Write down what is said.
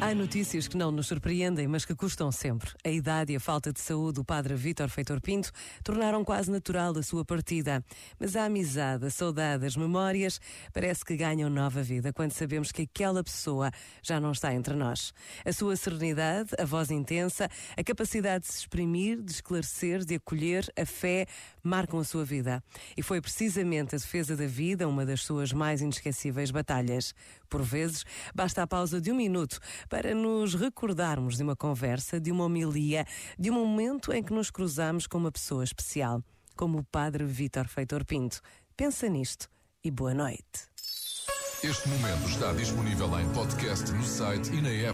Há notícias que não nos surpreendem, mas que custam sempre. A idade e a falta de saúde do padre Vítor Feitor Pinto tornaram quase natural a sua partida. Mas a amizade, a saudade, as memórias parece que ganham nova vida quando sabemos que aquela pessoa já não está entre nós. A sua serenidade, a voz intensa, a capacidade de se exprimir, de esclarecer, de acolher, a fé, marcam a sua vida. E foi precisamente a defesa da vida uma das suas mais inesquecíveis batalhas. Por vezes, basta a pausa de um minuto para nos recordarmos de uma conversa, de uma homilia, de um momento em que nos cruzamos com uma pessoa especial, como o Padre Vítor Feitor Pinto. Pensa nisto e boa noite. Este momento está disponível em podcast no site e na app.